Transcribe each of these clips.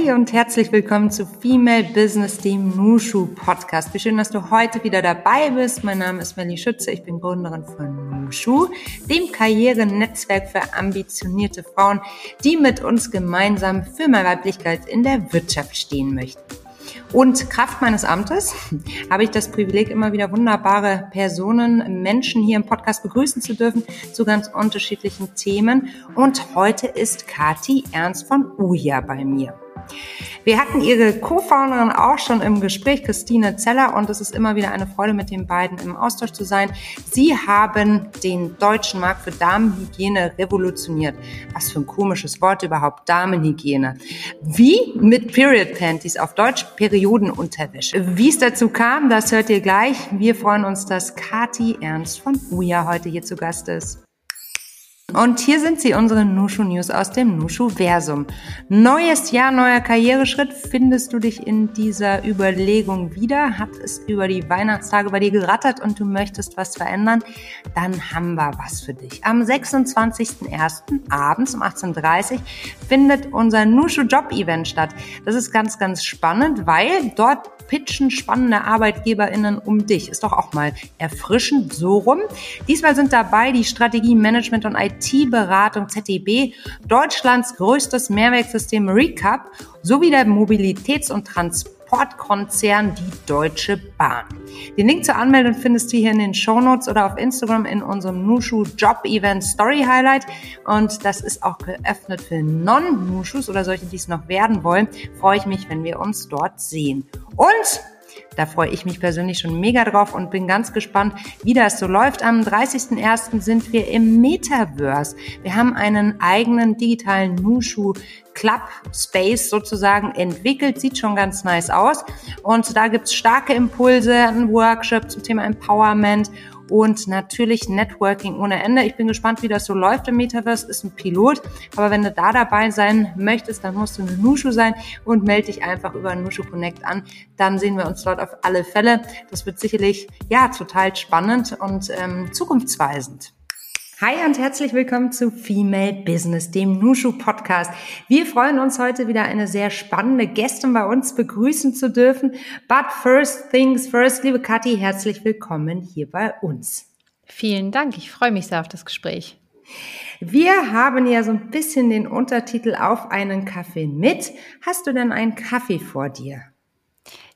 Hi und herzlich willkommen zu Female Business, dem Nushu Podcast. Wie schön, dass du heute wieder dabei bist. Mein Name ist Melly Schütze, ich bin Gründerin von Nushu, dem Karrierenetzwerk für ambitionierte Frauen, die mit uns gemeinsam für mehr Weiblichkeit in der Wirtschaft stehen möchten. Und Kraft meines Amtes habe ich das Privileg, immer wieder wunderbare Personen, Menschen hier im Podcast begrüßen zu dürfen zu ganz unterschiedlichen Themen. Und heute ist Kati Ernst von Uja bei mir. Wir hatten ihre Co-Founderin auch schon im Gespräch, Christine Zeller, und es ist immer wieder eine Freude, mit den beiden im Austausch zu sein. Sie haben den deutschen Markt für Damenhygiene revolutioniert. Was für ein komisches Wort überhaupt, Damenhygiene. Wie mit Period Panties, auf Deutsch Periodenunterwäsche. Wie es dazu kam, das hört ihr gleich. Wir freuen uns, dass Kati Ernst von Uja heute hier zu Gast ist. Und hier sind sie, unsere Nushu News aus dem Nushu Versum. Neues Jahr, neuer Karriereschritt. Findest du dich in dieser Überlegung wieder? Hat es über die Weihnachtstage bei dir gerattert und du möchtest was verändern? Dann haben wir was für dich. Am 26.01. abends um 18.30 Uhr findet unser Nushu Job Event statt. Das ist ganz, ganz spannend, weil dort pitchen spannende ArbeitgeberInnen um dich. Ist doch auch mal erfrischend so rum. Diesmal sind dabei die Strategie Management und IT-Beratung ZDB, Deutschlands größtes Mehrwerksystem Recap sowie der Mobilitäts- und Transportkonzern die Deutsche Bahn. Den Link zur Anmeldung findest du hier in den Show Notes oder auf Instagram in unserem Nushu Job Event Story Highlight. Und das ist auch geöffnet für Non-Nushus oder solche, die es noch werden wollen. Freue ich mich, wenn wir uns dort sehen. Und da freue ich mich persönlich schon mega drauf und bin ganz gespannt, wie das so läuft. Am 30.01. sind wir im Metaverse. Wir haben einen eigenen digitalen Nushu Club Space sozusagen entwickelt. Sieht schon ganz nice aus. Und da gibt's starke Impulse, ein Workshop zum Thema Empowerment und natürlich Networking ohne Ende. Ich bin gespannt, wie das so läuft im Metaverse. Ist ein Pilot, aber wenn du da dabei sein möchtest, dann musst du eine Nushu sein und melde dich einfach über Nushu Connect an. Dann sehen wir uns dort auf alle Fälle. Das wird sicherlich ja total spannend und ähm, zukunftsweisend. Hi und herzlich willkommen zu Female Business, dem Nushu Podcast. Wir freuen uns heute wieder eine sehr spannende Gästin bei uns begrüßen zu dürfen. But first things first, liebe Kathi, herzlich willkommen hier bei uns. Vielen Dank, ich freue mich sehr auf das Gespräch. Wir haben ja so ein bisschen den Untertitel auf einen Kaffee mit. Hast du denn einen Kaffee vor dir?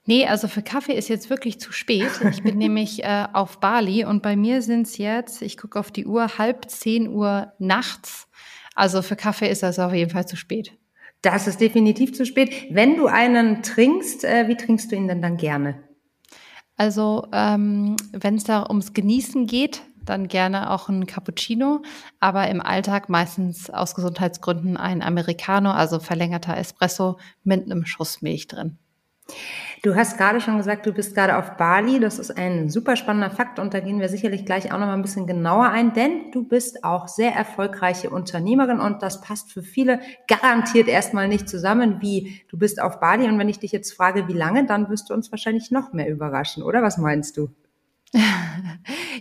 Nee, also für Kaffee ist jetzt wirklich zu spät. Ich bin nämlich äh, auf Bali und bei mir sind es jetzt, ich gucke auf die Uhr, halb zehn Uhr nachts. Also für Kaffee ist das auf jeden Fall zu spät. Das ist definitiv zu spät. Wenn du einen trinkst, äh, wie trinkst du ihn denn dann gerne? Also ähm, wenn es da ums Genießen geht, dann gerne auch ein Cappuccino, aber im Alltag meistens aus Gesundheitsgründen ein Americano, also verlängerter Espresso mit einem Schuss Milch drin. Du hast gerade schon gesagt, du bist gerade auf Bali. Das ist ein super spannender Fakt und da gehen wir sicherlich gleich auch noch mal ein bisschen genauer ein, denn du bist auch sehr erfolgreiche Unternehmerin und das passt für viele garantiert erstmal nicht zusammen, wie du bist auf Bali. Und wenn ich dich jetzt frage, wie lange, dann wirst du uns wahrscheinlich noch mehr überraschen, oder? Was meinst du?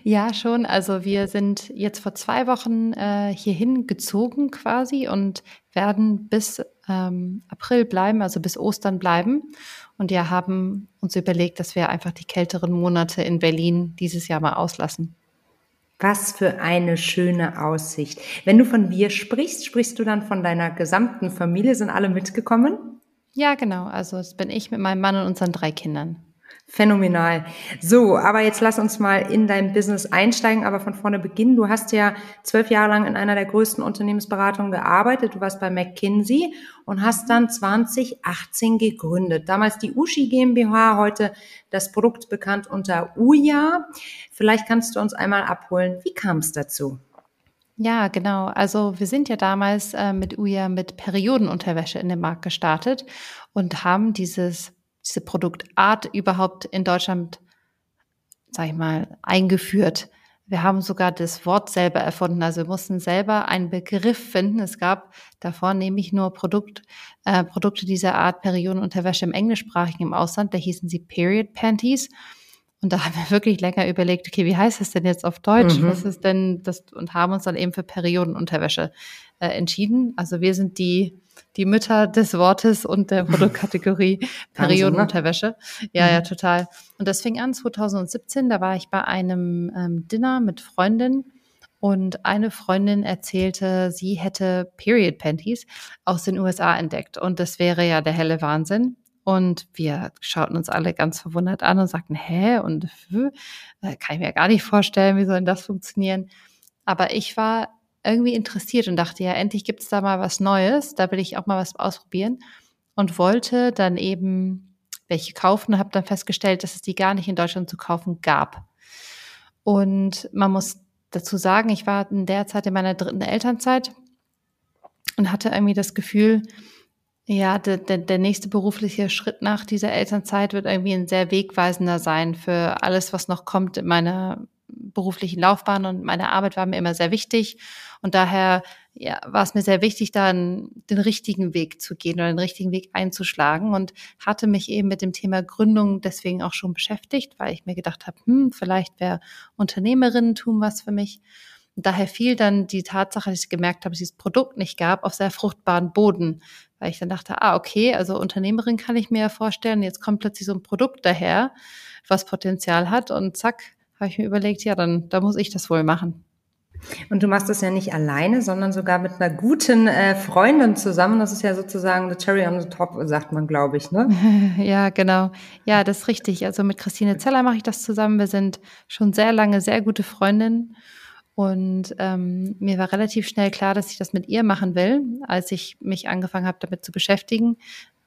ja, schon. Also wir sind jetzt vor zwei Wochen äh, hierhin gezogen quasi und werden bis ähm, April bleiben, also bis Ostern bleiben. Und wir haben uns überlegt, dass wir einfach die kälteren Monate in Berlin dieses Jahr mal auslassen. Was für eine schöne Aussicht. Wenn du von wir sprichst, sprichst du dann von deiner gesamten Familie? Sind alle mitgekommen? Ja, genau. Also es bin ich mit meinem Mann und unseren drei Kindern. Phänomenal. So, aber jetzt lass uns mal in dein Business einsteigen, aber von vorne beginnen. Du hast ja zwölf Jahre lang in einer der größten Unternehmensberatungen gearbeitet. Du warst bei McKinsey und hast dann 2018 gegründet. Damals die Ushi GmbH, heute das Produkt bekannt unter Uja. Vielleicht kannst du uns einmal abholen. Wie kam es dazu? Ja, genau. Also wir sind ja damals äh, mit Uja mit Periodenunterwäsche in den Markt gestartet und haben dieses diese Produktart überhaupt in Deutschland, sag ich mal, eingeführt. Wir haben sogar das Wort selber erfunden. Also wir mussten selber einen Begriff finden. Es gab davor nämlich nur Produkt, äh, Produkte dieser Art, Periodenunterwäsche im englischsprachigen im Ausland. Da hießen sie Period Panties. Und da haben wir wirklich länger überlegt, okay, wie heißt das denn jetzt auf Deutsch? Mhm. Was ist denn das? Und haben uns dann eben für Periodenunterwäsche äh, entschieden. Also wir sind die, die Mütter des Wortes und der Produktkategorie? Periodenunterwäsche. Ja, mhm. ja, total. Und das fing an 2017, da war ich bei einem ähm, Dinner mit Freundinnen und eine Freundin erzählte, sie hätte Period Panties aus den USA entdeckt. Und das wäre ja der helle Wahnsinn. Und wir schauten uns alle ganz verwundert an und sagten, hä? Und äh, kann ich mir gar nicht vorstellen, wie soll denn das funktionieren? Aber ich war irgendwie interessiert und dachte, ja, endlich gibt es da mal was Neues, da will ich auch mal was ausprobieren und wollte dann eben welche kaufen und habe dann festgestellt, dass es die gar nicht in Deutschland zu kaufen gab. Und man muss dazu sagen, ich war in der Zeit in meiner dritten Elternzeit und hatte irgendwie das Gefühl, ja, der, der, der nächste berufliche Schritt nach dieser Elternzeit wird irgendwie ein sehr wegweisender sein für alles, was noch kommt in meiner beruflichen Laufbahn und meine Arbeit war mir immer sehr wichtig. Und daher ja, war es mir sehr wichtig, dann den richtigen Weg zu gehen oder den richtigen Weg einzuschlagen und hatte mich eben mit dem Thema Gründung deswegen auch schon beschäftigt, weil ich mir gedacht habe, hm, vielleicht wäre Unternehmerinnen tun was für mich. Und daher fiel dann die Tatsache, dass ich gemerkt habe, dass dieses Produkt nicht gab, auf sehr fruchtbaren Boden, weil ich dann dachte, ah, okay, also Unternehmerin kann ich mir ja vorstellen, jetzt kommt plötzlich so ein Produkt daher, was Potenzial hat und zack, habe ich mir überlegt, ja, dann da muss ich das wohl machen. Und du machst das ja nicht alleine, sondern sogar mit einer guten äh, Freundin zusammen. Das ist ja sozusagen the cherry on the top, sagt man, glaube ich, ne? ja, genau. Ja, das ist richtig. Also mit Christine Zeller mache ich das zusammen. Wir sind schon sehr lange sehr gute Freundinnen. Und ähm, mir war relativ schnell klar, dass ich das mit ihr machen will, als ich mich angefangen habe, damit zu beschäftigen,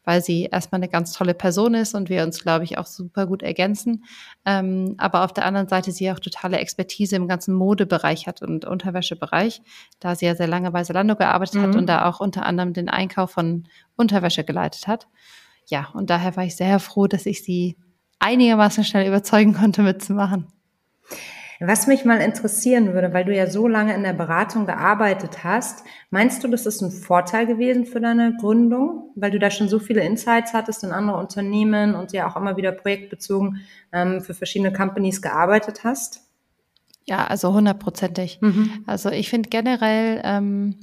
weil sie erstmal eine ganz tolle Person ist und wir uns, glaube ich, auch super gut ergänzen. Ähm, aber auf der anderen Seite sie auch totale Expertise im ganzen Modebereich hat und Unterwäschebereich, da sie ja sehr lange bei Zalando gearbeitet mhm. hat und da auch unter anderem den Einkauf von Unterwäsche geleitet hat. Ja, und daher war ich sehr froh, dass ich sie einigermaßen schnell überzeugen konnte, mitzumachen. Was mich mal interessieren würde, weil du ja so lange in der Beratung gearbeitet hast, meinst du, das ist ein Vorteil gewesen für deine Gründung, weil du da schon so viele Insights hattest in andere Unternehmen und ja auch immer wieder projektbezogen ähm, für verschiedene Companies gearbeitet hast? Ja, also hundertprozentig. Mhm. Also ich finde generell, ähm,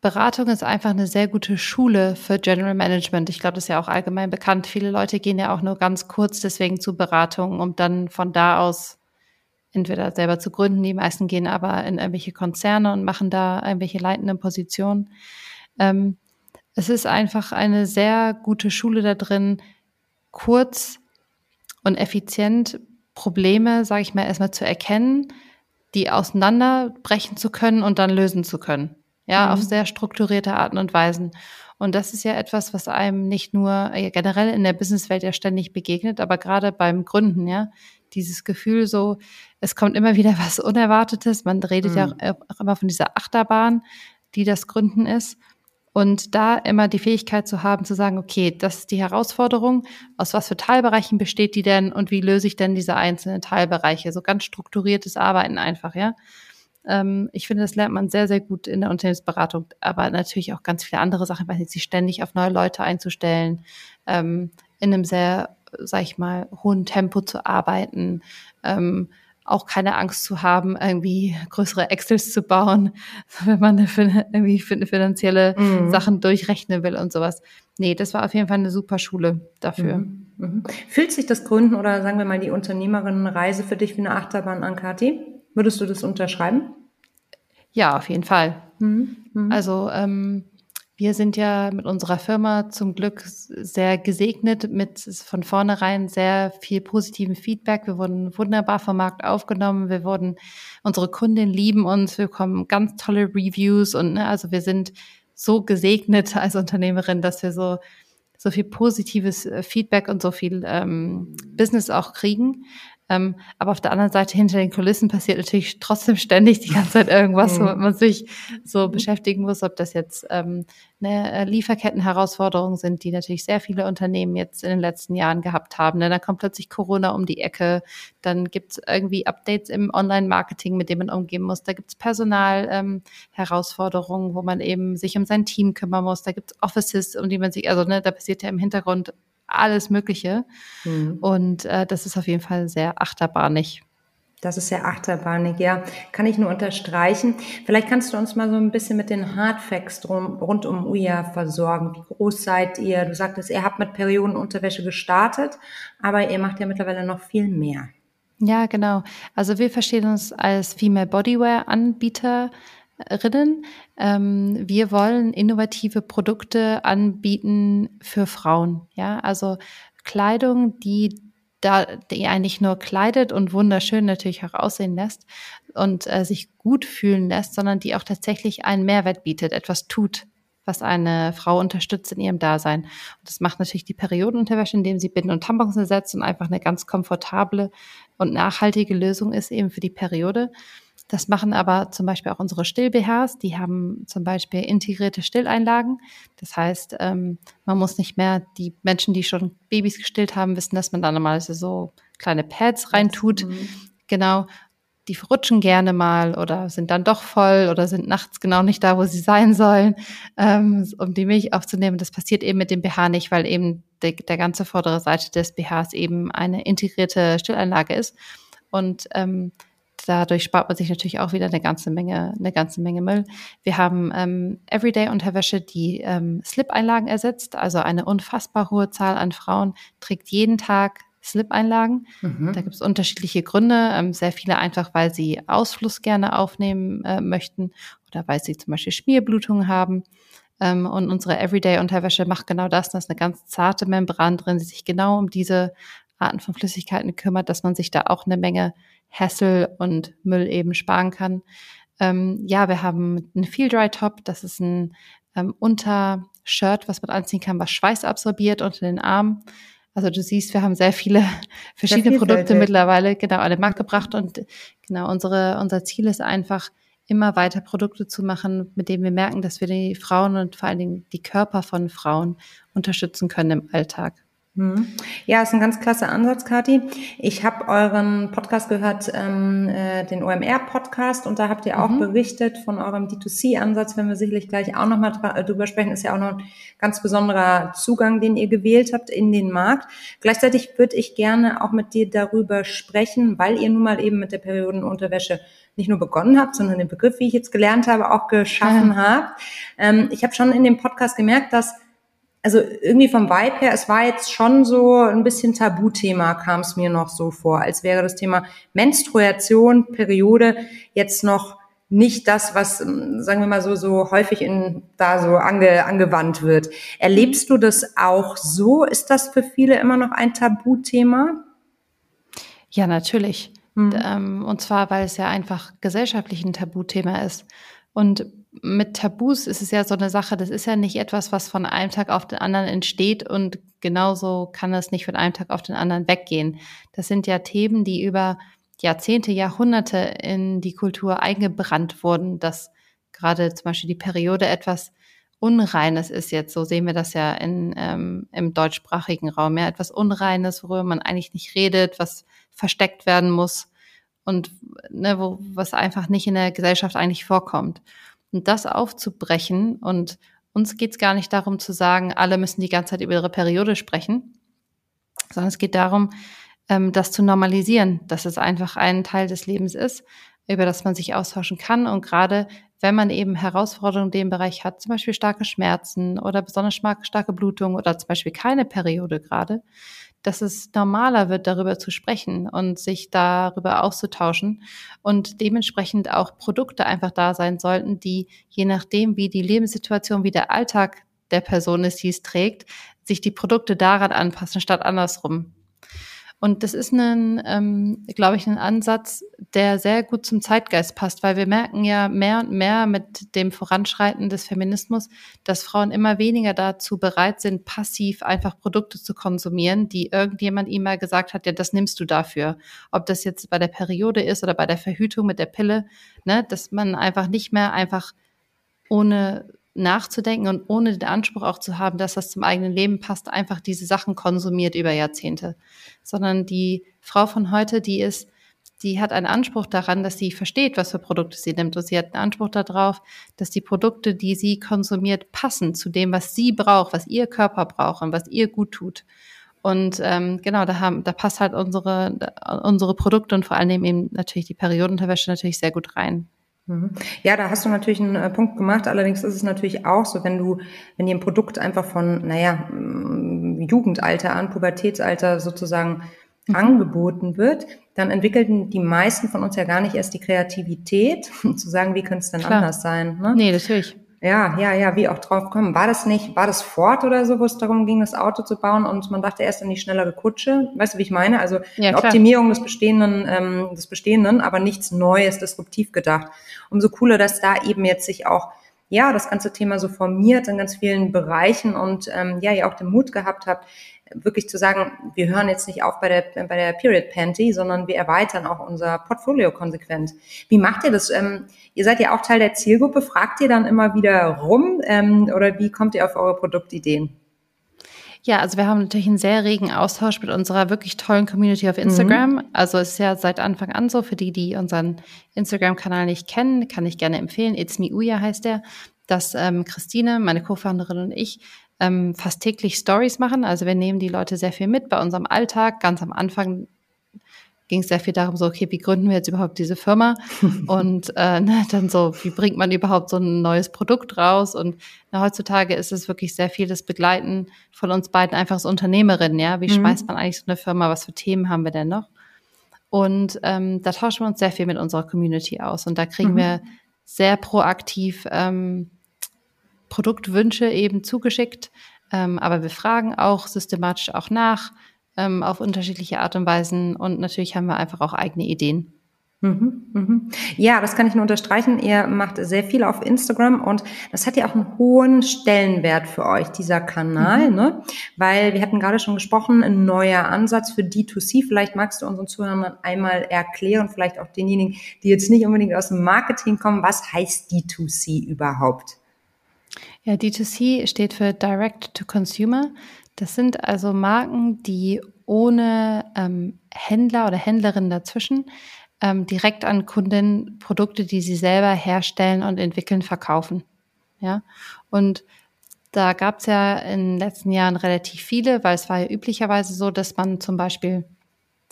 Beratung ist einfach eine sehr gute Schule für General Management. Ich glaube, das ist ja auch allgemein bekannt. Viele Leute gehen ja auch nur ganz kurz deswegen zu Beratung, um dann von da aus entweder selber zu gründen, die meisten gehen aber in irgendwelche Konzerne und machen da irgendwelche leitenden Positionen. Ähm, es ist einfach eine sehr gute Schule da drin, kurz und effizient Probleme, sage ich mal, erstmal zu erkennen, die auseinanderbrechen zu können und dann lösen zu können. Ja, mhm. auf sehr strukturierte Arten und Weisen. Und das ist ja etwas, was einem nicht nur äh, generell in der Businesswelt ja ständig begegnet, aber gerade beim Gründen, ja, dieses Gefühl so, es kommt immer wieder was Unerwartetes. Man redet mhm. ja auch immer von dieser Achterbahn, die das Gründen ist. Und da immer die Fähigkeit zu haben, zu sagen, okay, das ist die Herausforderung, aus was für Teilbereichen besteht die denn und wie löse ich denn diese einzelnen Teilbereiche? So ganz strukturiertes Arbeiten einfach, ja. Ähm, ich finde, das lernt man sehr, sehr gut in der Unternehmensberatung, aber natürlich auch ganz viele andere Sachen, weil sich ständig auf neue Leute einzustellen, ähm, in einem sehr, sag ich mal, hohen Tempo zu arbeiten, ähm, auch keine Angst zu haben, irgendwie größere Excels zu bauen, wenn man irgendwie finanzielle mhm. Sachen durchrechnen will und sowas. Nee, das war auf jeden Fall eine super Schule dafür. Mhm. Mhm. Fühlt sich das Gründen oder sagen wir mal die Unternehmerinnenreise für dich wie eine Achterbahn an, Kathi? Würdest du das unterschreiben? Ja, auf jeden Fall. Mhm. Mhm. Also ähm, wir sind ja mit unserer Firma zum Glück sehr gesegnet mit von vornherein sehr viel positiven Feedback. Wir wurden wunderbar vom Markt aufgenommen. Wir wurden, unsere Kundinnen lieben uns. Wir bekommen ganz tolle Reviews und ne, also wir sind so gesegnet als Unternehmerin, dass wir so so viel positives äh, Feedback und so viel ähm, Business auch kriegen. Ähm, aber auf der anderen Seite hinter den Kulissen passiert natürlich trotzdem ständig die ganze Zeit irgendwas, mhm. wo man sich so beschäftigen muss, ob das jetzt ähm, eine äh, Lieferkettenherausforderungen sind, die natürlich sehr viele Unternehmen jetzt in den letzten Jahren gehabt haben. Denn dann kommt plötzlich Corona um die Ecke, dann gibt es irgendwie Updates im Online-Marketing, mit dem man umgehen muss. Da gibt es Personal-Herausforderungen, ähm, wo man eben sich um sein Team kümmern muss. Da gibt es Offices, um die man sich, also ne, da passiert ja im Hintergrund alles Mögliche. Mhm. Und äh, das ist auf jeden Fall sehr achterbahnig. Das ist sehr achterbahnig, ja. Kann ich nur unterstreichen. Vielleicht kannst du uns mal so ein bisschen mit den Hardfacts drum, rund um Uja versorgen. Wie groß seid ihr? Du sagtest, ihr habt mit Periodenunterwäsche gestartet, aber ihr macht ja mittlerweile noch viel mehr. Ja, genau. Also wir verstehen uns als Female Bodywear Anbieterinnen. Ähm, wir wollen innovative Produkte anbieten für Frauen. Ja, also Kleidung, die da die eigentlich nur kleidet und wunderschön natürlich auch aussehen lässt und äh, sich gut fühlen lässt, sondern die auch tatsächlich einen Mehrwert bietet, etwas tut, was eine Frau unterstützt in ihrem Dasein. Und das macht natürlich die Periodenunterwäsche, indem sie Binden und Tampons ersetzt und einfach eine ganz komfortable und nachhaltige Lösung ist eben für die Periode. Das machen aber zum Beispiel auch unsere Still-BHs. Die haben zum Beispiel integrierte Stilleinlagen. Das heißt, ähm, man muss nicht mehr, die Menschen, die schon Babys gestillt haben, wissen, dass man da normalerweise so kleine Pads reintut. Mhm. Genau. Die verrutschen gerne mal oder sind dann doch voll oder sind nachts genau nicht da, wo sie sein sollen, ähm, um die Milch aufzunehmen. Das passiert eben mit dem BH nicht, weil eben de, der ganze vordere Seite des BHs eben eine integrierte Stilleinlage ist. Und ähm, dadurch spart man sich natürlich auch wieder eine ganze Menge, eine ganze Menge Müll. Wir haben ähm, Everyday-Unterwäsche, die ähm, Slip-Einlagen ersetzt. Also eine unfassbar hohe Zahl an Frauen trägt jeden Tag Slip-Einlagen. Mhm. Da gibt es unterschiedliche Gründe. Ähm, sehr viele einfach, weil sie Ausfluss gerne aufnehmen äh, möchten oder weil sie zum Beispiel Schmierblutungen haben. Ähm, und unsere Everyday-Unterwäsche macht genau das. Da ist eine ganz zarte Membran drin, die sich genau um diese Arten von Flüssigkeiten kümmert, dass man sich da auch eine Menge Hassel und Müll eben sparen kann. Ähm, ja, wir haben einen Feel Dry Top. Das ist ein ähm, Untershirt, was man anziehen kann, was Schweiß absorbiert unter den Armen. Also du siehst, wir haben sehr viele verschiedene Produkte mittlerweile genau an den Markt gebracht und genau unsere unser Ziel ist einfach immer weiter Produkte zu machen, mit denen wir merken, dass wir die Frauen und vor allen Dingen die Körper von Frauen unterstützen können im Alltag. Hm. Ja, ist ein ganz klasse Ansatz, Kathi. Ich habe euren Podcast gehört, ähm, äh, den OMR-Podcast, und da habt ihr auch mhm. berichtet von eurem D2C-Ansatz, wenn wir sicherlich gleich auch nochmal äh, drüber sprechen, ist ja auch noch ein ganz besonderer Zugang, den ihr gewählt habt in den Markt. Gleichzeitig würde ich gerne auch mit dir darüber sprechen, weil ihr nun mal eben mit der Periodenunterwäsche nicht nur begonnen habt, sondern den Begriff, wie ich jetzt gelernt habe, auch geschaffen ja. habt. Ähm, ich habe schon in dem Podcast gemerkt, dass also irgendwie vom Vibe her, es war jetzt schon so ein bisschen Tabuthema, kam es mir noch so vor, als wäre das Thema Menstruation, Periode jetzt noch nicht das, was, sagen wir mal so, so häufig in, da so ange, angewandt wird. Erlebst du das auch so? Ist das für viele immer noch ein Tabuthema? Ja, natürlich. Mhm. Und zwar, weil es ja einfach gesellschaftlich ein Tabuthema ist. Und mit Tabus ist es ja so eine Sache, das ist ja nicht etwas, was von einem Tag auf den anderen entsteht und genauso kann es nicht von einem Tag auf den anderen weggehen. Das sind ja Themen, die über Jahrzehnte, Jahrhunderte in die Kultur eingebrannt wurden, dass gerade zum Beispiel die Periode etwas Unreines ist jetzt, so sehen wir das ja in, ähm, im deutschsprachigen Raum, ja, etwas Unreines, worüber man eigentlich nicht redet, was versteckt werden muss und ne, wo, was einfach nicht in der Gesellschaft eigentlich vorkommt. Und das aufzubrechen und uns geht es gar nicht darum zu sagen, alle müssen die ganze Zeit über ihre Periode sprechen, sondern es geht darum, ähm, das zu normalisieren, dass es einfach ein Teil des Lebens ist, über das man sich austauschen kann. Und gerade wenn man eben Herausforderungen in dem Bereich hat, zum Beispiel starke Schmerzen oder besonders starke Blutung oder zum Beispiel keine Periode gerade, dass es normaler wird, darüber zu sprechen und sich darüber auszutauschen und dementsprechend auch Produkte einfach da sein sollten, die je nachdem, wie die Lebenssituation, wie der Alltag der Person ist, die es trägt, sich die Produkte daran anpassen, statt andersrum. Und das ist ein, ähm, glaube ich, ein Ansatz, der sehr gut zum Zeitgeist passt, weil wir merken ja mehr und mehr mit dem Voranschreiten des Feminismus, dass Frauen immer weniger dazu bereit sind, passiv einfach Produkte zu konsumieren, die irgendjemand ihnen mal gesagt hat, ja, das nimmst du dafür. Ob das jetzt bei der Periode ist oder bei der Verhütung mit der Pille, ne, dass man einfach nicht mehr einfach ohne nachzudenken und ohne den Anspruch auch zu haben, dass das zum eigenen Leben passt, einfach diese Sachen konsumiert über Jahrzehnte. Sondern die Frau von heute, die ist, die hat einen Anspruch daran, dass sie versteht, was für Produkte sie nimmt. Und sie hat einen Anspruch darauf, dass die Produkte, die sie konsumiert, passen zu dem, was sie braucht, was ihr Körper braucht und was ihr gut tut. Und ähm, genau, da haben, da passt halt unsere, unsere Produkte und vor allem eben natürlich die Periodenunterwäsche natürlich sehr gut rein. Mhm. Ja, da hast du natürlich einen äh, Punkt gemacht. Allerdings ist es natürlich auch so, wenn du, wenn dir ein Produkt einfach von, naja, mm, Jugendalter an, Pubertätsalter sozusagen mhm. angeboten wird, dann entwickelten die meisten von uns ja gar nicht erst die Kreativität, zu sagen, wie könnte es denn Klar. anders sein? Ne? Nee, natürlich. Ja, ja, ja, wie auch drauf kommen. War das nicht, war das Ford oder so, wo es darum ging, das Auto zu bauen und man dachte erst an die schnellere Kutsche? Weißt du, wie ich meine? Also ja, Optimierung des Bestehenden, ähm, des Bestehenden, aber nichts Neues, disruptiv gedacht. Umso cooler, dass da eben jetzt sich auch ja, das ganze Thema so formiert in ganz vielen Bereichen und ähm, ja, ihr auch den Mut gehabt habt, wirklich zu sagen, wir hören jetzt nicht auf bei der, bei der Period Panty, sondern wir erweitern auch unser Portfolio konsequent. Wie macht ihr das? Ähm, ihr seid ja auch Teil der Zielgruppe. Fragt ihr dann immer wieder rum ähm, oder wie kommt ihr auf eure Produktideen? Ja, also wir haben natürlich einen sehr regen Austausch mit unserer wirklich tollen Community auf Instagram. Mhm. Also es ist ja seit Anfang an so, für die, die unseren Instagram-Kanal nicht kennen, kann ich gerne empfehlen. It's Me Uya heißt der, dass ähm, Christine, meine Co-Founderin und ich ähm, fast täglich Stories machen. Also wir nehmen die Leute sehr viel mit bei unserem Alltag. Ganz am Anfang ging es sehr viel darum, so, okay, wie gründen wir jetzt überhaupt diese Firma? und äh, ne, dann so, wie bringt man überhaupt so ein neues Produkt raus? Und na, heutzutage ist es wirklich sehr viel das Begleiten von uns beiden einfach als Unternehmerin, ja. Wie mhm. schmeißt man eigentlich so eine Firma? Was für Themen haben wir denn noch? Und ähm, da tauschen wir uns sehr viel mit unserer Community aus. Und da kriegen mhm. wir sehr proaktiv ähm, Produktwünsche eben zugeschickt. Ähm, aber wir fragen auch systematisch auch nach ähm, auf unterschiedliche Art und Weisen. Und natürlich haben wir einfach auch eigene Ideen. Mhm, mhm. Ja, das kann ich nur unterstreichen. Ihr macht sehr viel auf Instagram und das hat ja auch einen hohen Stellenwert für euch, dieser Kanal, mhm. ne? Weil wir hatten gerade schon gesprochen, ein neuer Ansatz für D2C. Vielleicht magst du unseren Zuhörern einmal erklären, vielleicht auch denjenigen, die jetzt nicht unbedingt aus dem Marketing kommen. Was heißt D2C überhaupt? Ja, D2C steht für Direct to Consumer. Das sind also Marken, die ohne ähm, Händler oder Händlerinnen dazwischen ähm, direkt an Kunden Produkte, die sie selber herstellen und entwickeln, verkaufen. Ja, und da gab es ja in den letzten Jahren relativ viele, weil es war ja üblicherweise so, dass man zum Beispiel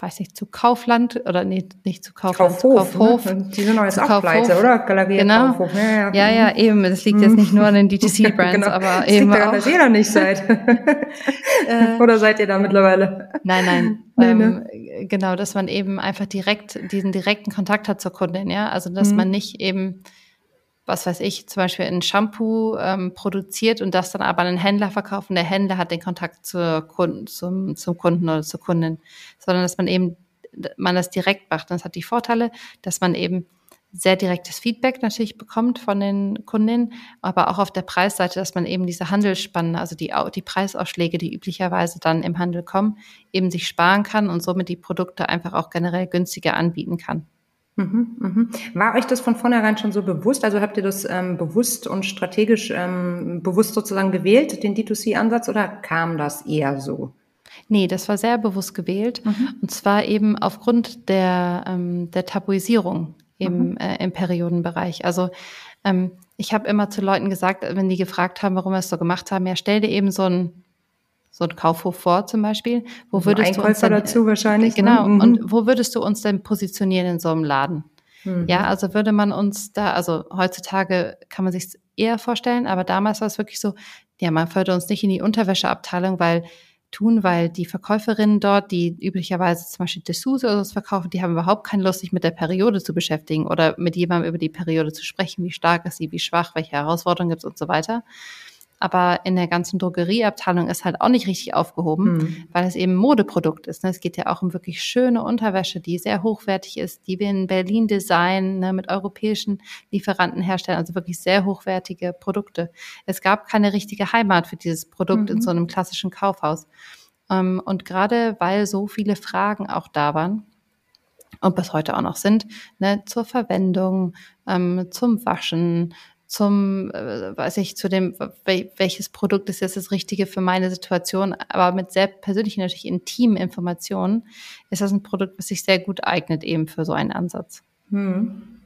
weiß nicht, zu Kaufland oder nee, nicht zu Kaufland, Kaufhof. Zu Kaufhof. Ne? Die sind noch jetzt auch pleite, oder? Galerie genau. Kaufhof. Ja, ja. ja, ja, eben. Das liegt jetzt nicht nur an den DTC-Brands, genau. aber das eben liegt daran, auch. dass ihr da nicht seid. Äh. oder seid ihr da mittlerweile? Nein, nein. Nee, ähm, ne? Genau, dass man eben einfach direkt diesen direkten Kontakt hat zur Kundin, ja. Also dass mhm. man nicht eben was weiß ich, zum Beispiel ein Shampoo ähm, produziert und das dann aber an einen Händler verkauft und der Händler hat den Kontakt zur Kunden, zum, zum Kunden oder zur Kundin, sondern dass man eben, man das direkt macht. Das hat die Vorteile, dass man eben sehr direktes Feedback natürlich bekommt von den Kundinnen, aber auch auf der Preisseite, dass man eben diese Handelsspannen, also die, die Preisausschläge, die üblicherweise dann im Handel kommen, eben sich sparen kann und somit die Produkte einfach auch generell günstiger anbieten kann. Mhm, mhm. War euch das von vornherein schon so bewusst? Also habt ihr das ähm, bewusst und strategisch ähm, bewusst sozusagen gewählt, den D2C-Ansatz, oder kam das eher so? Nee, das war sehr bewusst gewählt. Mhm. Und zwar eben aufgrund der, ähm, der Tabuisierung im, mhm. äh, im Periodenbereich. Also ähm, ich habe immer zu Leuten gesagt, wenn die gefragt haben, warum wir es so gemacht haben, ja, stell dir eben so ein so ein Kaufhof vor zum Beispiel. Wo würdest Einkäufer du uns denn, dazu wahrscheinlich. Ne? Genau. Ne? Und wo würdest du uns denn positionieren in so einem Laden? Mhm. Ja, also würde man uns da, also heutzutage kann man sich eher vorstellen, aber damals war es wirklich so, ja, man würde uns nicht in die Unterwäscheabteilung, weil tun, weil die Verkäuferinnen dort, die üblicherweise zum Beispiel Dessous oder so verkaufen, die haben überhaupt keine Lust, sich mit der Periode zu beschäftigen oder mit jemandem über die Periode zu sprechen, wie stark ist sie, wie schwach, welche Herausforderungen gibt es und so weiter aber in der ganzen Drogerieabteilung ist halt auch nicht richtig aufgehoben, mhm. weil es eben Modeprodukt ist. Ne? Es geht ja auch um wirklich schöne Unterwäsche, die sehr hochwertig ist, die wir in Berlin designen, ne, mit europäischen Lieferanten herstellen, also wirklich sehr hochwertige Produkte. Es gab keine richtige Heimat für dieses Produkt mhm. in so einem klassischen Kaufhaus. Ähm, und gerade weil so viele Fragen auch da waren, und bis heute auch noch sind, ne, zur Verwendung, ähm, zum Waschen, zum, äh, weiß ich, zu dem, welches Produkt ist jetzt das Richtige für meine Situation, aber mit sehr persönlichen, natürlich intimen Informationen, ist das ein Produkt, was sich sehr gut eignet eben für so einen Ansatz. Hm.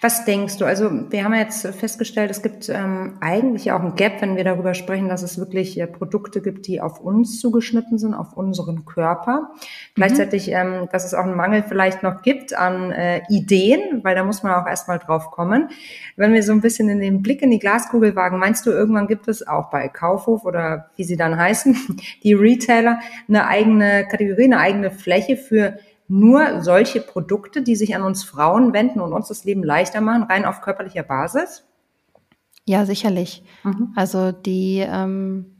Was denkst du? Also wir haben jetzt festgestellt, es gibt ähm, eigentlich auch ein Gap, wenn wir darüber sprechen, dass es wirklich äh, Produkte gibt, die auf uns zugeschnitten sind, auf unseren Körper. Mhm. Gleichzeitig, ähm, dass es auch einen Mangel vielleicht noch gibt an äh, Ideen, weil da muss man auch erstmal drauf kommen. Wenn wir so ein bisschen in den Blick in die Glaskugel wagen, meinst du, irgendwann gibt es auch bei Kaufhof oder wie sie dann heißen, die Retailer, eine eigene Kategorie, eine eigene Fläche für nur solche Produkte, die sich an uns Frauen wenden und uns das Leben leichter machen, rein auf körperlicher Basis? Ja, sicherlich. Mhm. Also die, ähm,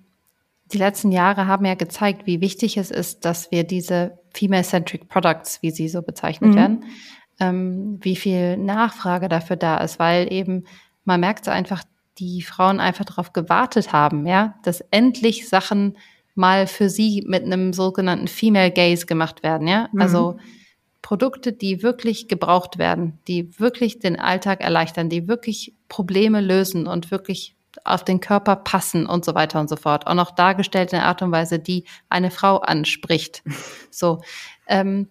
die letzten Jahre haben ja gezeigt, wie wichtig es ist, dass wir diese Female-Centric Products, wie sie so bezeichnet mhm. werden, ähm, wie viel Nachfrage dafür da ist, weil eben man merkt so einfach, die Frauen einfach darauf gewartet haben, ja, dass endlich Sachen mal für sie mit einem sogenannten Female Gaze gemacht werden, ja? Mhm. Also Produkte, die wirklich gebraucht werden, die wirklich den Alltag erleichtern, die wirklich Probleme lösen und wirklich auf den Körper passen und so weiter und so fort. Auch noch dargestellt in einer Art und Weise, die eine Frau anspricht. So, ähm,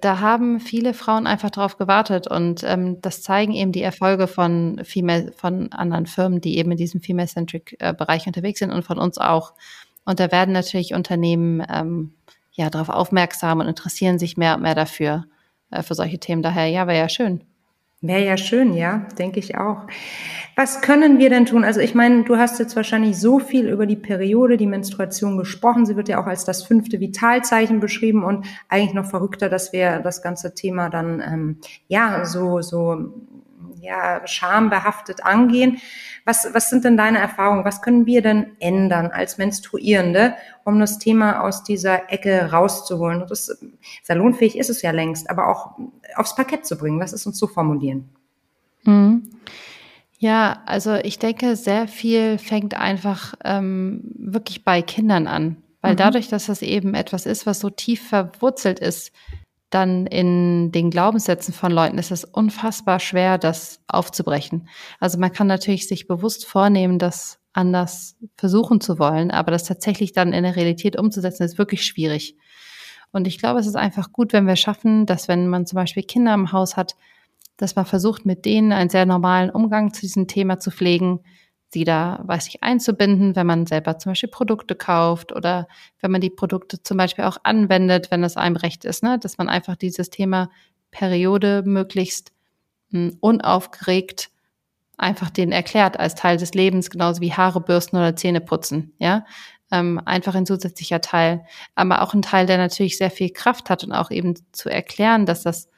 da haben viele Frauen einfach drauf gewartet und ähm, das zeigen eben die Erfolge von Female, von anderen Firmen, die eben in diesem Female-Centric äh, Bereich unterwegs sind und von uns auch. Und da werden natürlich Unternehmen ähm, ja darauf aufmerksam und interessieren sich mehr und mehr dafür, äh, für solche Themen. Daher, ja, wäre ja schön. Wäre ja schön, ja, denke ich auch. Was können wir denn tun? Also ich meine, du hast jetzt wahrscheinlich so viel über die Periode, die Menstruation gesprochen. Sie wird ja auch als das fünfte Vitalzeichen beschrieben und eigentlich noch verrückter, dass wir das ganze Thema dann ähm, ja so so ja schambehaftet angehen. Was, was sind denn deine Erfahrungen? Was können wir denn ändern als Menstruierende, um das Thema aus dieser Ecke rauszuholen? Das, salonfähig ist es ja längst, aber auch aufs Parkett zu bringen. Lass es uns so formulieren. Mhm. Ja, also ich denke, sehr viel fängt einfach ähm, wirklich bei Kindern an. Weil mhm. dadurch, dass das eben etwas ist, was so tief verwurzelt ist, dann in den Glaubenssätzen von Leuten ist es unfassbar schwer, das aufzubrechen. Also man kann natürlich sich bewusst vornehmen, das anders versuchen zu wollen, aber das tatsächlich dann in der Realität umzusetzen, ist wirklich schwierig. Und ich glaube, es ist einfach gut, wenn wir schaffen, dass wenn man zum Beispiel Kinder im Haus hat, dass man versucht, mit denen einen sehr normalen Umgang zu diesem Thema zu pflegen, sie da, weiß ich, einzubinden, wenn man selber zum Beispiel Produkte kauft oder wenn man die Produkte zum Beispiel auch anwendet, wenn es einem recht ist, ne? dass man einfach dieses Thema Periode möglichst mh, hm, unaufgeregt einfach denen erklärt als Teil des Lebens, genauso wie Haare bürsten oder Zähne putzen, ja. Ähm, einfach ein zusätzlicher Teil, aber auch ein Teil, der natürlich sehr viel Kraft hat und auch eben zu erklären, dass das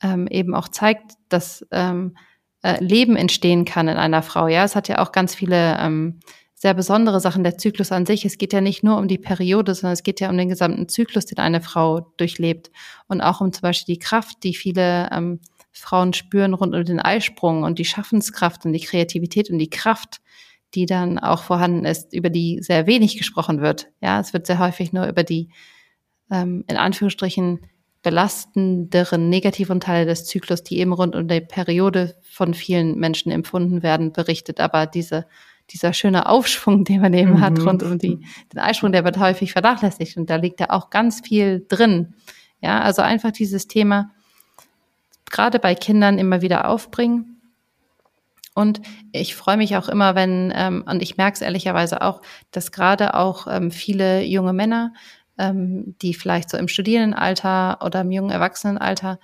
ähm, eben auch zeigt, dass ähm, äh, Leben entstehen kann in einer Frau. Ja, es hat ja auch ganz viele ähm, sehr besondere Sachen der Zyklus an sich. Es geht ja nicht nur um die Periode, sondern es geht ja um den gesamten Zyklus, den eine Frau durchlebt und auch um zum Beispiel die Kraft, die viele ähm, Frauen spüren rund um den Eisprung und die Schaffenskraft und die Kreativität und die Kraft, die dann auch vorhanden ist, über die sehr wenig gesprochen wird. Ja, es wird sehr häufig nur über die ähm, in Anführungsstrichen belastenderen, negativen Teile des Zyklus, die eben rund um die Periode von vielen Menschen empfunden werden, berichtet. Aber diese, dieser schöne Aufschwung, den man eben mhm. hat rund um die, den Eisprung, der wird häufig vernachlässigt und da liegt ja auch ganz viel drin. Ja, also einfach dieses Thema gerade bei Kindern immer wieder aufbringen. Und ich freue mich auch immer, wenn, ähm, und ich merke es ehrlicherweise auch, dass gerade auch ähm, viele junge Männer ähm, die vielleicht so im Studierendenalter oder im jungen Erwachsenenalter,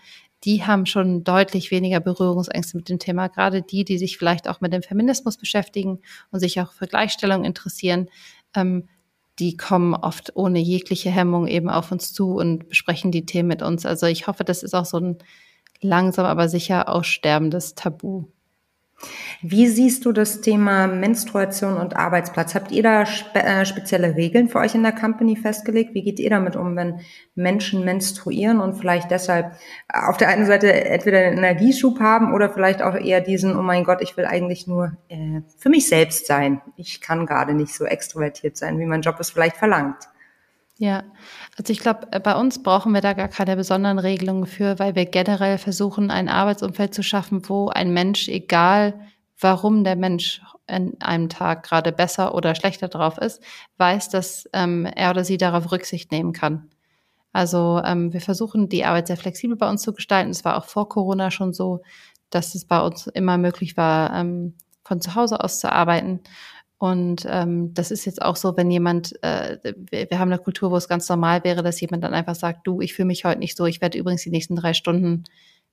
die haben schon deutlich weniger Berührungsängste mit dem Thema. Gerade die, die sich vielleicht auch mit dem Feminismus beschäftigen und sich auch für Gleichstellung interessieren, ähm, die kommen oft ohne jegliche Hemmung eben auf uns zu und besprechen die Themen mit uns. Also ich hoffe, das ist auch so ein langsam aber sicher aussterbendes Tabu. Wie siehst du das Thema Menstruation und Arbeitsplatz? Habt ihr da spe äh, spezielle Regeln für euch in der Company festgelegt? Wie geht ihr damit um, wenn Menschen menstruieren und vielleicht deshalb auf der einen Seite entweder einen Energieschub haben oder vielleicht auch eher diesen, oh mein Gott, ich will eigentlich nur äh, für mich selbst sein. Ich kann gerade nicht so extrovertiert sein, wie mein Job es vielleicht verlangt. Ja, also ich glaube, äh, bei uns brauchen wir da gar keine besonderen Regelungen für, weil wir generell versuchen, ein Arbeitsumfeld zu schaffen, wo ein Mensch, egal warum der Mensch in einem Tag gerade besser oder schlechter drauf ist, weiß, dass ähm, er oder sie darauf Rücksicht nehmen kann. Also ähm, wir versuchen, die Arbeit sehr flexibel bei uns zu gestalten. Es war auch vor Corona schon so, dass es bei uns immer möglich war, ähm, von zu Hause aus zu arbeiten. Und ähm, das ist jetzt auch so, wenn jemand, äh, wir, wir haben eine Kultur, wo es ganz normal wäre, dass jemand dann einfach sagt, du, ich fühle mich heute nicht so, ich werde übrigens die nächsten drei Stunden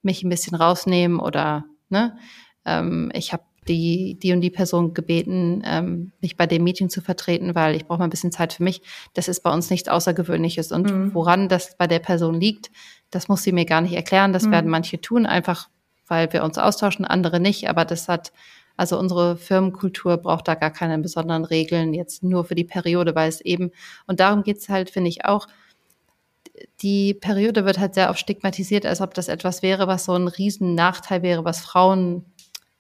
mich ein bisschen rausnehmen oder ne, ähm, ich habe die, die und die Person gebeten, ähm, mich bei dem Meeting zu vertreten, weil ich brauche mal ein bisschen Zeit für mich. Das ist bei uns nichts Außergewöhnliches. Und mhm. woran das bei der Person liegt, das muss sie mir gar nicht erklären. Das mhm. werden manche tun, einfach weil wir uns austauschen, andere nicht. Aber das hat, also unsere Firmenkultur braucht da gar keine besonderen Regeln, jetzt nur für die Periode, weil es eben, und darum geht's halt, finde ich auch, die Periode wird halt sehr oft stigmatisiert, als ob das etwas wäre, was so ein riesen Nachteil wäre, was Frauen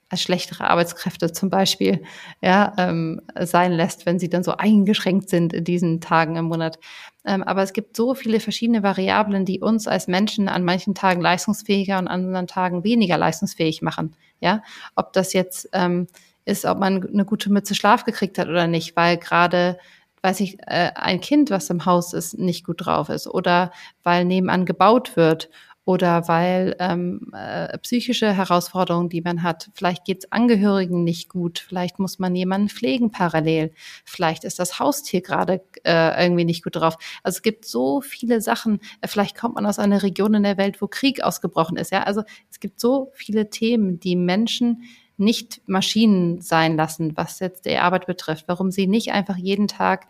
als schlechtere Arbeitskräfte zum Beispiel ja, ähm, sein lässt, wenn sie dann so eingeschränkt sind in diesen Tagen im Monat. Ähm, aber es gibt so viele verschiedene Variablen, die uns als Menschen an manchen Tagen leistungsfähiger und an anderen Tagen weniger leistungsfähig machen. Ja, ob das jetzt ähm, ist, ob man eine gute Mütze Schlaf gekriegt hat oder nicht, weil gerade weiß ich, äh, ein Kind, was im Haus ist, nicht gut drauf ist oder weil nebenan gebaut wird oder weil ähm, äh, psychische Herausforderungen, die man hat, vielleicht geht es Angehörigen nicht gut, vielleicht muss man jemanden pflegen parallel, vielleicht ist das Haustier gerade äh, irgendwie nicht gut drauf. Also es gibt so viele Sachen, vielleicht kommt man aus einer Region in der Welt, wo Krieg ausgebrochen ist. Ja, also es gibt so viele Themen, die Menschen nicht Maschinen sein lassen, was jetzt die Arbeit betrifft, warum sie nicht einfach jeden Tag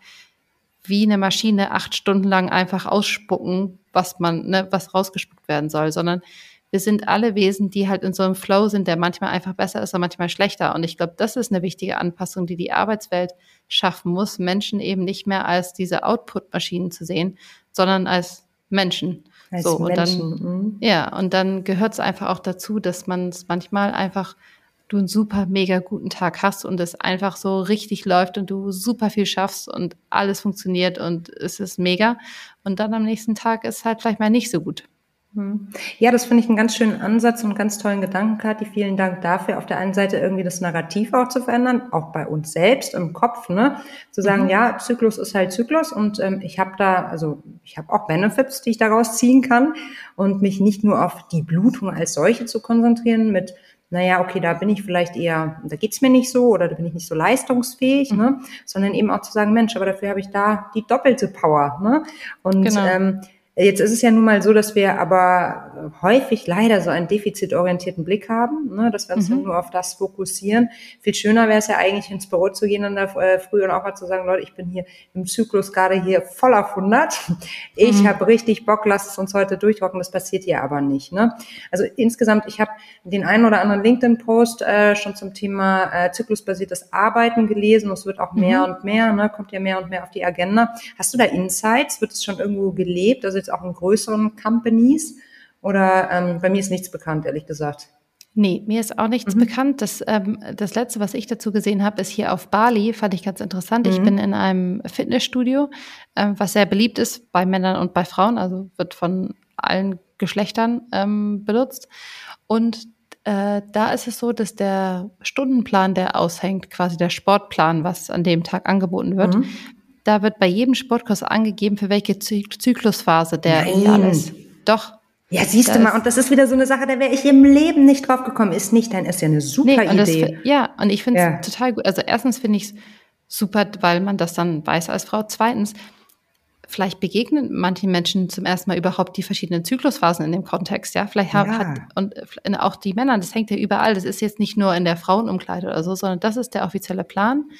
wie eine Maschine acht Stunden lang einfach ausspucken, was man, ne, was rausgespuckt werden soll, sondern wir sind alle Wesen, die halt in so einem Flow sind, der manchmal einfach besser ist und manchmal schlechter. Und ich glaube, das ist eine wichtige Anpassung, die die Arbeitswelt schaffen muss, Menschen eben nicht mehr als diese Output-Maschinen zu sehen, sondern als Menschen. Als so, Menschen. und dann, mhm. ja, und dann gehört es einfach auch dazu, dass man es manchmal einfach du einen super mega guten Tag hast und es einfach so richtig läuft und du super viel schaffst und alles funktioniert und es ist mega. Und dann am nächsten Tag ist halt vielleicht mal nicht so gut. Hm. Ja, das finde ich einen ganz schönen Ansatz und einen ganz tollen Gedanken, Kathi. Vielen Dank dafür. Auf der einen Seite irgendwie das Narrativ auch zu verändern, auch bei uns selbst im Kopf, ne? Zu sagen, mhm. ja, Zyklus ist halt Zyklus und ähm, ich habe da, also ich habe auch Benefits, die ich daraus ziehen kann und mich nicht nur auf die Blutung als solche zu konzentrieren mit naja, okay, da bin ich vielleicht eher, da geht's mir nicht so oder da bin ich nicht so leistungsfähig, mhm. ne? sondern eben auch zu sagen, Mensch, aber dafür habe ich da die doppelte Power. Ne? Und genau. ähm, Jetzt ist es ja nun mal so, dass wir aber häufig leider so einen defizitorientierten Blick haben, ne, dass wir uns mhm. nur auf das fokussieren. Viel schöner wäre es ja eigentlich, ins Büro zu gehen und da äh, früh und auch mal zu sagen, Leute, ich bin hier im Zyklus gerade hier voll auf 100. Ich mhm. habe richtig Bock, lasst es uns heute durchrocken. Das passiert hier aber nicht. Ne? Also insgesamt, ich habe den einen oder anderen LinkedIn-Post äh, schon zum Thema äh, zyklusbasiertes Arbeiten gelesen. Es wird auch mehr mhm. und mehr, ne, kommt ja mehr und mehr auf die Agenda. Hast du da Insights? Wird es schon irgendwo gelebt? Also jetzt auch in größeren Companies? Oder ähm, bei mir ist nichts bekannt, ehrlich gesagt. Nee, mir ist auch nichts mhm. bekannt. Das, ähm, das letzte, was ich dazu gesehen habe, ist hier auf Bali, fand ich ganz interessant. Mhm. Ich bin in einem Fitnessstudio, ähm, was sehr beliebt ist bei Männern und bei Frauen, also wird von allen Geschlechtern ähm, benutzt. Und äh, da ist es so, dass der Stundenplan, der aushängt, quasi der Sportplan, was an dem Tag angeboten wird, mhm. Da wird bei jedem Sportkurs angegeben, für welche Zyklusphase der Nein. ideal ist. Doch. Ja, siehst du mal, und das ist wieder so eine Sache, da wäre ich im Leben nicht drauf gekommen. Ist nicht dein, ist ja eine super nee, Idee. Das, ja, und ich finde es ja. total gut. Also erstens finde ich es super, weil man das dann weiß als Frau. Zweitens, vielleicht begegnen manchen Menschen zum ersten Mal überhaupt die verschiedenen Zyklusphasen in dem Kontext, ja. Vielleicht ja. hat, und auch die Männer, das hängt ja überall. Das ist jetzt nicht nur in der Frauenumkleide oder so, sondern das ist der offizielle Plan.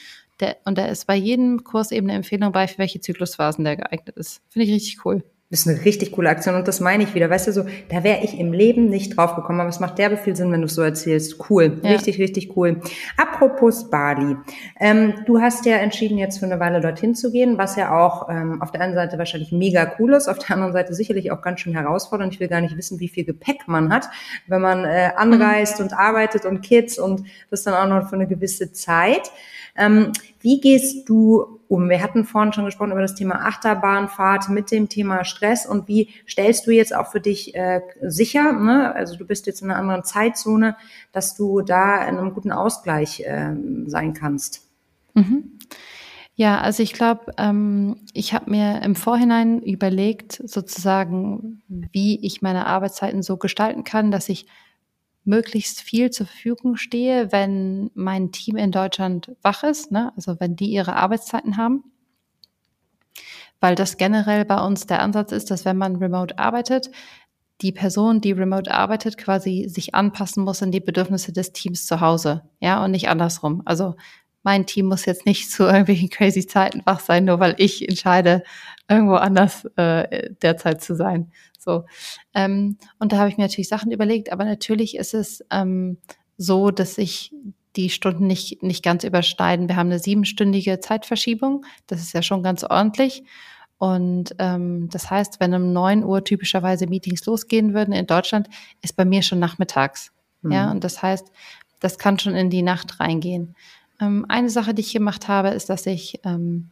Der, und da ist bei jedem Kurs eben eine Empfehlung bei, für welche Zyklusphasen der geeignet ist. Finde ich richtig cool. Das ist eine richtig coole Aktion und das meine ich wieder. Weißt du, so, da wäre ich im Leben nicht drauf gekommen, aber es macht derbe viel Sinn, wenn du es so erzählst. Cool, ja. richtig, richtig cool. Apropos Bali. Ähm, du hast ja entschieden, jetzt für eine Weile dorthin zu gehen, was ja auch ähm, auf der einen Seite wahrscheinlich mega cool ist, auf der anderen Seite sicherlich auch ganz schön herausfordernd. Ich will gar nicht wissen, wie viel Gepäck man hat, wenn man äh, anreist mhm. und arbeitet und Kids und das dann auch noch für eine gewisse Zeit. Ähm, wie gehst du um? Wir hatten vorhin schon gesprochen über das Thema Achterbahnfahrt mit dem Thema Stress und wie stellst du jetzt auch für dich äh, sicher, ne? also du bist jetzt in einer anderen Zeitzone, dass du da in einem guten Ausgleich äh, sein kannst? Mhm. Ja, also ich glaube, ähm, ich habe mir im Vorhinein überlegt, sozusagen, wie ich meine Arbeitszeiten so gestalten kann, dass ich möglichst viel zur Verfügung stehe, wenn mein Team in Deutschland wach ist, ne? also wenn die ihre Arbeitszeiten haben. Weil das generell bei uns der Ansatz ist, dass wenn man remote arbeitet, die Person, die remote arbeitet, quasi sich anpassen muss an die Bedürfnisse des Teams zu Hause. Ja, und nicht andersrum. Also mein Team muss jetzt nicht zu irgendwelchen crazy Zeiten wach sein, nur weil ich entscheide, irgendwo anders äh, derzeit zu sein. So. Ähm, und da habe ich mir natürlich Sachen überlegt, aber natürlich ist es ähm, so, dass ich die Stunden nicht, nicht ganz überschneiden. Wir haben eine siebenstündige Zeitverschiebung. Das ist ja schon ganz ordentlich. Und ähm, das heißt, wenn um neun Uhr typischerweise Meetings losgehen würden in Deutschland, ist bei mir schon nachmittags. Mhm. Ja, und das heißt, das kann schon in die Nacht reingehen. Ähm, eine Sache, die ich gemacht habe, ist, dass ich ähm,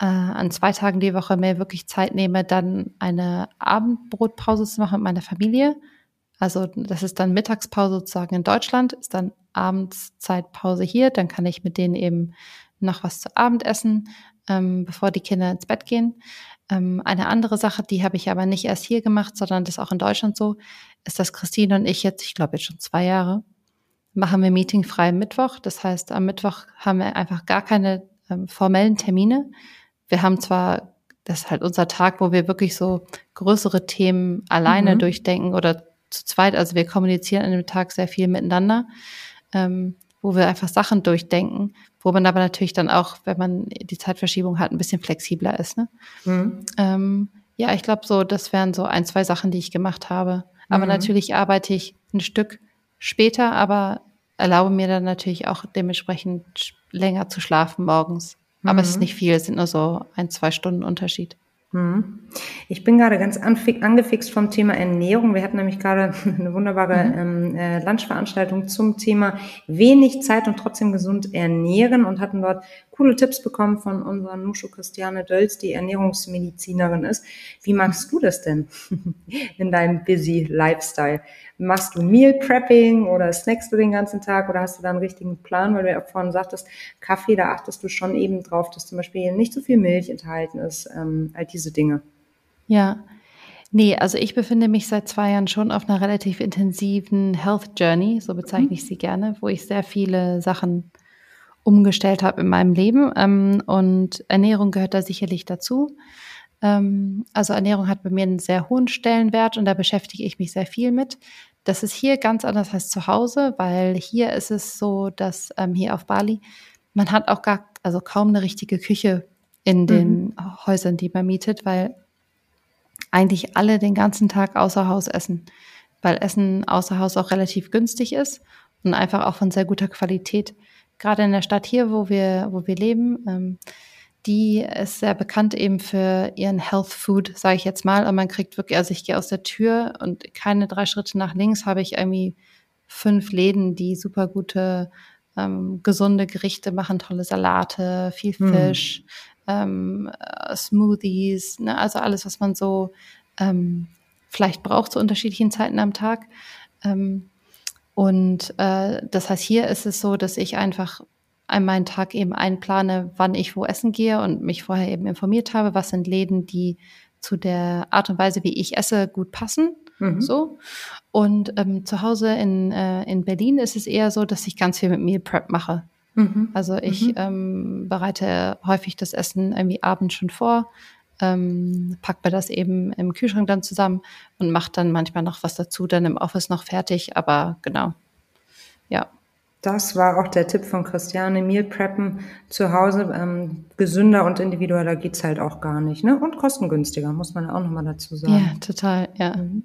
äh, an zwei Tagen die Woche mir wirklich Zeit nehme, dann eine Abendbrotpause zu machen mit meiner Familie. Also das ist dann Mittagspause sozusagen in Deutschland, ist dann Abendszeitpause hier. Dann kann ich mit denen eben noch was zu Abend essen ähm, bevor die Kinder ins Bett gehen. Ähm, eine andere Sache, die habe ich aber nicht erst hier gemacht, sondern das auch in Deutschland so, ist, dass Christine und ich jetzt, ich glaube jetzt schon zwei Jahre, machen wir Meeting frei Mittwoch. Das heißt, am Mittwoch haben wir einfach gar keine ähm, formellen Termine. Wir haben zwar, das ist halt unser Tag, wo wir wirklich so größere Themen alleine mhm. durchdenken oder zu zweit. Also wir kommunizieren an dem Tag sehr viel miteinander, ähm, wo wir einfach Sachen durchdenken, wo man aber natürlich dann auch, wenn man die Zeitverschiebung hat, ein bisschen flexibler ist. Ne? Mhm. Ähm, ja, ich glaube so, das wären so ein, zwei Sachen, die ich gemacht habe. Aber mhm. natürlich arbeite ich ein Stück später, aber erlaube mir dann natürlich auch dementsprechend länger zu schlafen morgens. Aber mhm. es ist mhm. nicht viel, es sind nur so ein, zwei Stunden Unterschied. Mhm. Ich bin gerade ganz angefixt vom Thema Ernährung. Wir hatten nämlich gerade eine wunderbare mhm. ähm, äh, Lunchveranstaltung zum Thema wenig Zeit und trotzdem gesund ernähren und hatten dort coole Tipps bekommen von unserer Nushu Christiane Dölz, die Ernährungsmedizinerin ist. Wie machst du das denn in deinem busy Lifestyle? Machst du Meal Prepping oder snackst du den ganzen Tag oder hast du da einen richtigen Plan? Weil du ja vorhin sagtest, Kaffee, da achtest du schon eben drauf, dass zum Beispiel nicht so viel Milch enthalten ist, ähm, all diese Dinge. Ja, Nee, also ich befinde mich seit zwei Jahren schon auf einer relativ intensiven Health Journey, so bezeichne ich sie gerne, wo ich sehr viele Sachen umgestellt habe in meinem Leben. Ähm, und Ernährung gehört da sicherlich dazu. Ähm, also Ernährung hat bei mir einen sehr hohen Stellenwert und da beschäftige ich mich sehr viel mit. Das ist hier ganz anders als zu Hause, weil hier ist es so, dass ähm, hier auf Bali man hat auch gar, also kaum eine richtige Küche in den mhm. Häusern, die man mietet, weil eigentlich alle den ganzen Tag außer Haus essen, weil Essen außer Haus auch relativ günstig ist und einfach auch von sehr guter Qualität. Gerade in der Stadt hier, wo wir, wo wir leben, ähm, die ist sehr bekannt eben für ihren Health Food, sage ich jetzt mal. Und man kriegt wirklich, also ich gehe aus der Tür und keine drei Schritte nach links habe ich irgendwie fünf Läden, die super gute, ähm, gesunde Gerichte machen, tolle Salate, viel hm. Fisch, mm. ähm, äh, Smoothies, ne? also alles, was man so ähm, vielleicht braucht zu unterschiedlichen Zeiten am Tag. Ähm, und äh, das heißt, hier ist es so, dass ich einfach an meinen Tag eben einplane, wann ich wo essen gehe und mich vorher eben informiert habe, was sind Läden, die zu der Art und Weise, wie ich esse, gut passen. Mhm. So. Und ähm, zu Hause in, äh, in Berlin ist es eher so, dass ich ganz viel mit Meal Prep mache. Mhm. Also ich mhm. ähm, bereite häufig das Essen irgendwie abends schon vor, ähm, packt mir das eben im Kühlschrank dann zusammen und macht dann manchmal noch was dazu, dann im Office noch fertig. Aber genau, ja. Das war auch der Tipp von Christiane. Meal preppen zu Hause. Ähm, gesünder und individueller geht's halt auch gar nicht. Ne? Und kostengünstiger, muss man auch nochmal dazu sagen. Ja, total, ja. Mhm.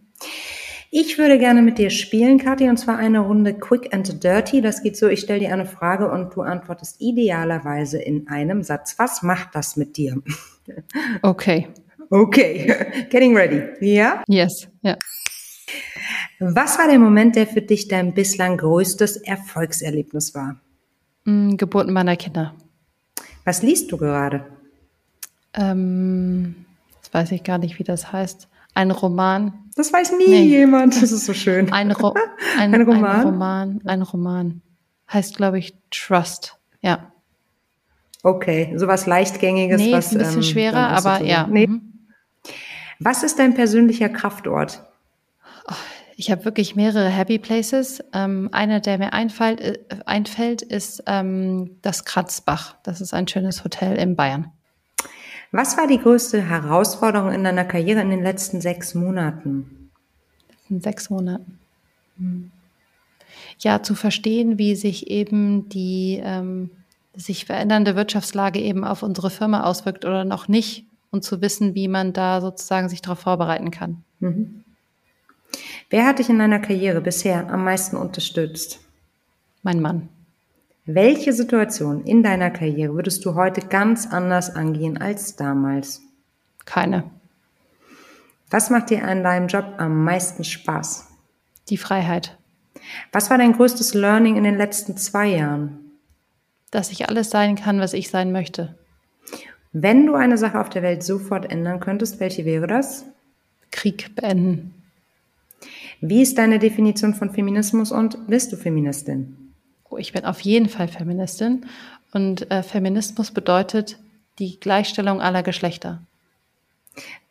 Ich würde gerne mit dir spielen, Kathi, und zwar eine Runde Quick and Dirty. Das geht so, ich stelle dir eine Frage und du antwortest idealerweise in einem Satz. Was macht das mit dir? Okay. Okay. Getting ready. Ja? Yes. Ja. Was war der Moment, der für dich dein bislang größtes Erfolgserlebnis war? Mm, Geburten meiner Kinder. Was liest du gerade? Ähm, das weiß ich gar nicht, wie das heißt. Ein Roman. Das weiß nie nee. jemand. Das ist so schön. Ein, Ro ein, ein, Roman? ein Roman. Ein Roman. Heißt, glaube ich, Trust. Ja. Okay, sowas leichtgängiges. Nee, was, ist ein bisschen ähm, schwerer, aber ja. Nee. Mhm. Was ist dein persönlicher Kraftort? Oh, Ich habe wirklich mehrere Happy Places. Ähm, einer, der mir einfällt, äh, einfällt ist ähm, das Kratzbach. Das ist ein schönes Hotel in Bayern. Was war die größte Herausforderung in deiner Karriere in den letzten sechs Monaten? In sechs Monaten. Hm. Ja, zu verstehen, wie sich eben die ähm, sich verändernde Wirtschaftslage eben auf unsere Firma auswirkt oder noch nicht und zu wissen, wie man da sozusagen sich darauf vorbereiten kann. Mhm. Wer hat dich in deiner Karriere bisher am meisten unterstützt? Mein Mann. Welche Situation in deiner Karriere würdest du heute ganz anders angehen als damals? Keine. Was macht dir an deinem Job am meisten Spaß? Die Freiheit. Was war dein größtes Learning in den letzten zwei Jahren? Dass ich alles sein kann, was ich sein möchte. Wenn du eine Sache auf der Welt sofort ändern könntest, welche wäre das? Krieg beenden. Wie ist deine Definition von Feminismus und bist du Feministin? Oh, ich bin auf jeden Fall Feministin. Und äh, Feminismus bedeutet die Gleichstellung aller Geschlechter.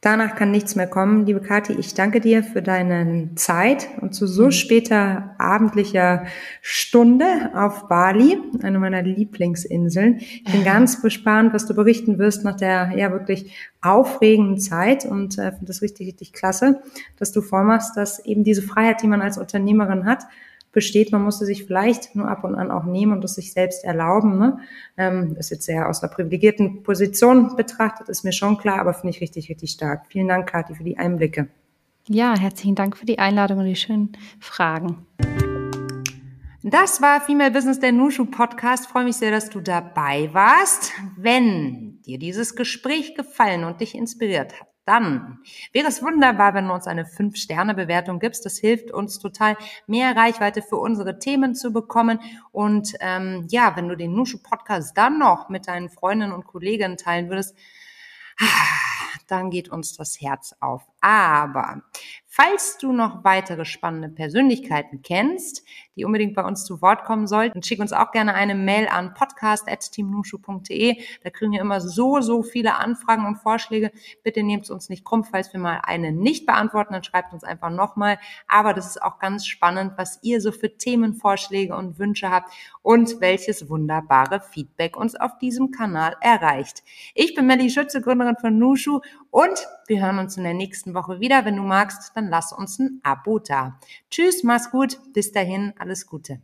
Danach kann nichts mehr kommen. Liebe Kathi, ich danke dir für deine Zeit und zu so mhm. später abendlicher Stunde auf Bali, eine meiner Lieblingsinseln. Ich bin ganz gespannt, was du berichten wirst nach der ja wirklich aufregenden Zeit und äh, finde das richtig, richtig klasse, dass du vormachst, dass eben diese Freiheit, die man als Unternehmerin hat, besteht. Man musste sich vielleicht nur ab und an auch nehmen und es sich selbst erlauben. Ne? Ähm, ist jetzt sehr aus einer privilegierten Position betrachtet, ist mir schon klar, aber finde ich richtig, richtig stark. Vielen Dank, Kathi, für die Einblicke. Ja, herzlichen Dank für die Einladung und die schönen Fragen. Das war Female Business, der Nushu Podcast. freue mich sehr, dass du dabei warst. Wenn dir dieses Gespräch gefallen und dich inspiriert hat, dann wäre es wunderbar, wenn du uns eine 5-Sterne-Bewertung gibst. Das hilft uns total, mehr Reichweite für unsere Themen zu bekommen. Und ähm, ja, wenn du den Nushu-Podcast dann noch mit deinen Freundinnen und Kollegen teilen würdest, dann geht uns das Herz auf. Aber falls du noch weitere spannende Persönlichkeiten kennst, die unbedingt bei uns zu Wort kommen sollten, schick uns auch gerne eine Mail an podcast.teamnushu.de. Da kriegen wir immer so, so viele Anfragen und Vorschläge. Bitte nehmt es uns nicht krumm, falls wir mal eine nicht beantworten, dann schreibt uns einfach nochmal. Aber das ist auch ganz spannend, was ihr so für Themenvorschläge und Wünsche habt und welches wunderbare Feedback uns auf diesem Kanal erreicht. Ich bin Melly Schütze, Gründerin von Nushu und wir hören uns in der nächsten Woche wieder. Wenn du magst, dann lass uns ein Abo da. Tschüss, mach's gut. Bis dahin, alles Gute.